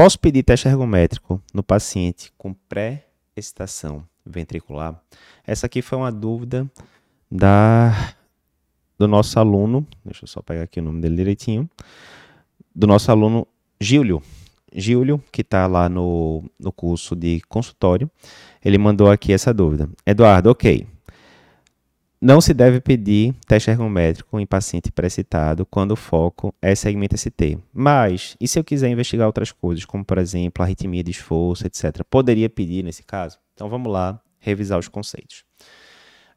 Posso pedir teste ergométrico no paciente com pré-excitação ventricular? Essa aqui foi uma dúvida da do nosso aluno, deixa eu só pegar aqui o nome dele direitinho, do nosso aluno Gílio. Gílio, que está lá no, no curso de consultório, ele mandou aqui essa dúvida. Eduardo, ok. Não se deve pedir teste ergométrico em paciente pré-citado quando o foco é segmento ST. Mas, e se eu quiser investigar outras coisas, como por exemplo arritmia de esforço, etc., poderia pedir nesse caso? Então vamos lá revisar os conceitos.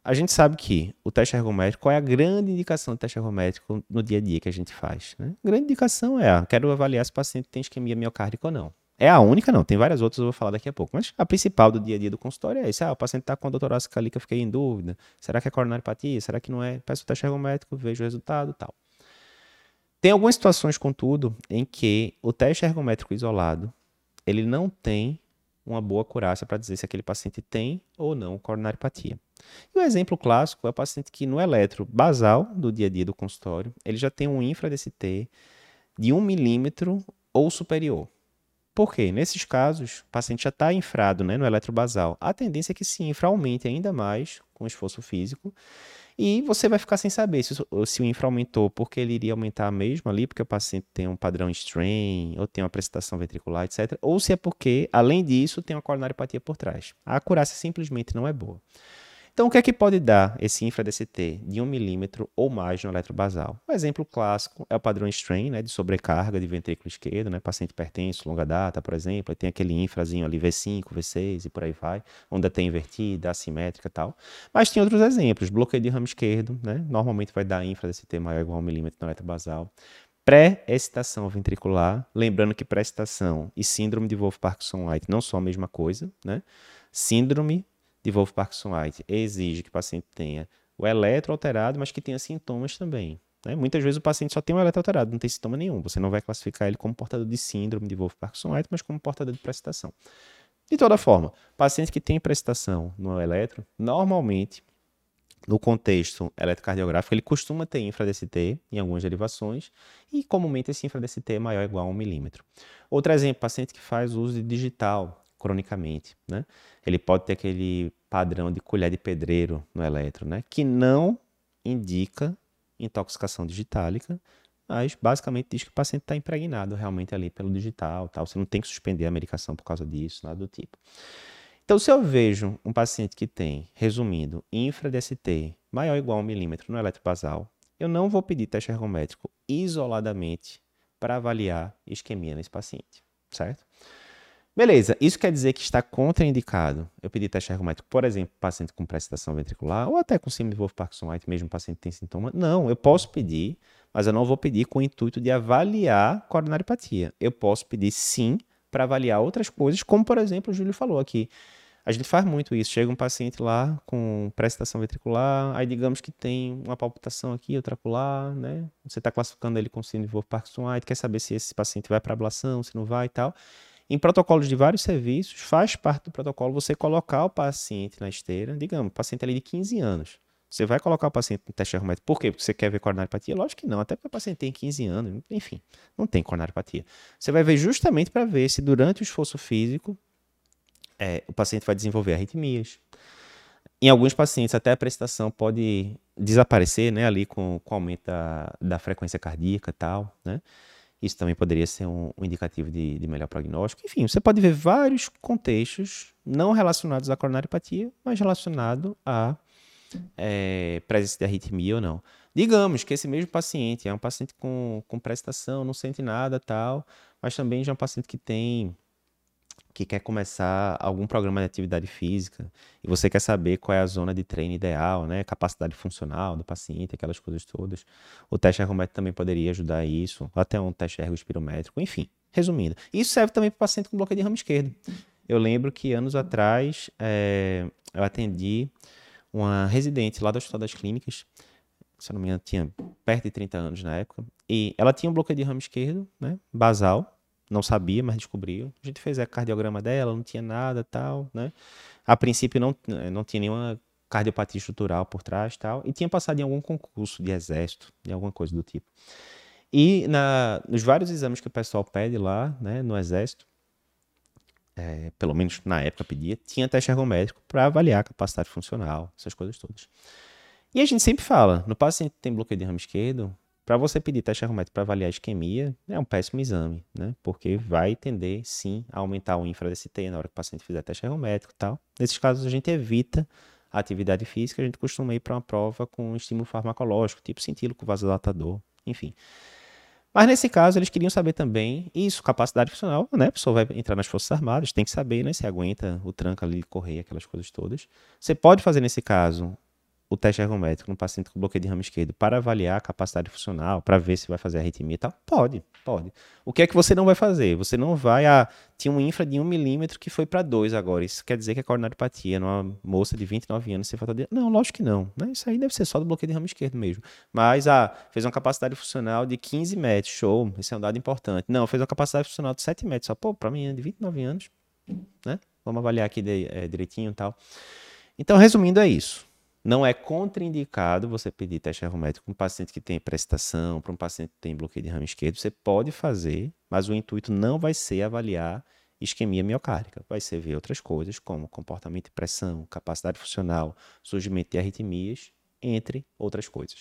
A gente sabe que o teste ergométrico, qual é a grande indicação do teste ergométrico no dia a dia que a gente faz? Né? A grande indicação é, ah, quero avaliar se o paciente tem isquemia miocárdica ou não. É a única, não. Tem várias outras, eu vou falar daqui a pouco. Mas a principal do dia a dia do consultório é isso. Ah, o paciente está com a doutorácica ali que eu fiquei em dúvida. Será que é coronariopatia? Será que não é? Peço o teste ergométrico, vejo o resultado tal. Tem algumas situações, contudo, em que o teste ergométrico isolado, ele não tem uma boa acurácia para dizer se aquele paciente tem ou não coronariopatia. E o exemplo clássico é o paciente que no eletro basal do dia a dia do consultório, ele já tem um infra-DST de 1 milímetro ou superior. Por quê? Nesses casos, o paciente já está infrado né, no eletrobasal. A tendência é que esse infra aumente ainda mais com esforço físico. E você vai ficar sem saber se, se o infra aumentou porque ele iria aumentar mesmo ali, porque o paciente tem um padrão strain, ou tem uma precipitação ventricular, etc. Ou se é porque, além disso, tem uma coronariopatia por trás. A acurácia simplesmente não é boa. Então, o que é que pode dar esse infra-DCT de 1 milímetro ou mais no eletrobasal? O exemplo clássico é o padrão strain, né, de sobrecarga de ventrículo esquerdo, né, paciente hipertenso, longa data, por exemplo, tem aquele infrazinho ali V5, V6 e por aí vai, onda tem invertida, assimétrica e tal. Mas tem outros exemplos, bloqueio de ramo esquerdo, né, normalmente vai dar infra-DCT maior ou igual a 1 milímetro no eletrobasal. Pré-excitação ventricular, lembrando que pré-excitação e síndrome de Wolff-Parkinson-White não são a mesma coisa, né? Síndrome de Wolff-Parkinson-White exige que o paciente tenha o eletro alterado, mas que tenha sintomas também. Né? Muitas vezes o paciente só tem o eletro alterado, não tem sintoma nenhum. Você não vai classificar ele como portador de síndrome de Wolff-Parkinson-White, mas como portador de precitação. De toda forma, paciente que tem precitação no eletro, normalmente, no contexto eletrocardiográfico, ele costuma ter infra-DST em algumas derivações e comumente esse infra-DST é maior ou igual a 1 milímetro. Outro exemplo, paciente que faz uso de digital, cronicamente, né? Ele pode ter aquele padrão de colher de pedreiro no eletro, né? Que não indica intoxicação digitálica, mas basicamente diz que o paciente está impregnado realmente ali pelo digital, tal. Você não tem que suspender a medicação por causa disso, nada do tipo. Então, se eu vejo um paciente que tem, resumindo, infra-DST maior ou igual a 1 milímetro no eletrobasal, eu não vou pedir teste ergométrico isoladamente para avaliar isquemia nesse paciente, certo? Beleza, isso quer dizer que está contraindicado eu pedir teste ergométrico, por exemplo, paciente com precipitação ventricular ou até com síndrome de Wolff-Parkinson-White, mesmo paciente que tem sintoma? Não, eu posso pedir, mas eu não vou pedir com o intuito de avaliar coronariopatia. Eu posso pedir sim para avaliar outras coisas, como por exemplo o Júlio falou aqui. A gente faz muito isso. Chega um paciente lá com precipitação ventricular, aí digamos que tem uma palpitação aqui, acolá, né? Você está classificando ele com síndrome de Wolff-Parkinson-White, quer saber se esse paciente vai para ablação, se não vai e tal. Em protocolos de vários serviços, faz parte do protocolo você colocar o paciente na esteira, digamos, paciente ali de 15 anos. Você vai colocar o paciente no teste ergométrico. Por quê? Porque você quer ver coronariopatia? Lógico que não, até porque o paciente tem 15 anos, enfim, não tem coronariopatia. Você vai ver justamente para ver se durante o esforço físico é, o paciente vai desenvolver arritmias. Em alguns pacientes, até a prestação pode desaparecer, né, ali com, com o aumento da, da frequência cardíaca e tal, né? Isso também poderia ser um, um indicativo de, de, melhor prognóstico. Enfim, você pode ver vários contextos não relacionados à coronariopatia, mas relacionado à é, presença de arritmia ou não. Digamos que esse mesmo paciente é um paciente com, com prestação, não sente nada tal, mas também já é um paciente que tem que quer começar algum programa de atividade física e você quer saber qual é a zona de treino ideal, né? Capacidade funcional do paciente, aquelas coisas todas. O teste ergométrico também poderia ajudar isso, até um teste ergospirométrico, enfim. Resumindo, isso serve também para paciente com bloqueio de ramo esquerdo. Eu lembro que anos atrás é, eu atendi uma residente lá do Hospital das Clínicas, se eu não me engano, tinha perto de 30 anos na época, e ela tinha um bloqueio de ramo esquerdo, né, basal, não sabia, mas descobriu. A gente fez a cardiograma dela, não tinha nada tal, né? A princípio não, não tinha nenhuma cardiopatia estrutural por trás tal, e tinha passado em algum concurso de exército, de alguma coisa do tipo. E na, nos vários exames que o pessoal pede lá, né, no exército, é, pelo menos na época pedia, tinha teste ergométrico para avaliar a capacidade funcional, essas coisas todas. E a gente sempre fala, no paciente que tem bloqueio de ramo esquerdo, para você pedir teste ergométrico para avaliar a isquemia, é um péssimo exame, né? Porque vai tender, sim, a aumentar o infra-DST na hora que o paciente fizer teste ergométrico e tal. Nesses casos, a gente evita a atividade física, a gente costuma ir para uma prova com estímulo farmacológico, tipo com vasodilatador, enfim. Mas nesse caso, eles queriam saber também isso, capacidade funcional, né? A pessoa vai entrar nas Forças Armadas, tem que saber, né? Se aguenta o tranco ali, correr, aquelas coisas todas. Você pode fazer, nesse caso, o teste ergométrico no paciente com bloqueio de ramo esquerdo para avaliar a capacidade funcional, para ver se vai fazer arritmia e tal? Pode, pode. O que é que você não vai fazer? Você não vai. Ah, tinha um infra de 1 milímetro que foi para 2 agora. Isso quer dizer que é coronariopatia numa moça de 29 anos sem falta de. Não, lógico que não. Né? Isso aí deve ser só do bloqueio de ramo esquerdo mesmo. Mas, ah, fez uma capacidade funcional de 15 metros, show. Esse é um dado importante. Não, fez uma capacidade funcional de 7 metros. Só, pô, para é de 29 anos, né? Vamos avaliar aqui de, é, direitinho e tal. Então, resumindo, é isso. Não é contraindicado você pedir teste ergométrico para um paciente que tem prestação, para um paciente que tem bloqueio de ramo esquerdo. Você pode fazer, mas o intuito não vai ser avaliar isquemia miocárdica. Vai ser ver outras coisas, como comportamento de pressão, capacidade funcional, surgimento de arritmias, entre outras coisas.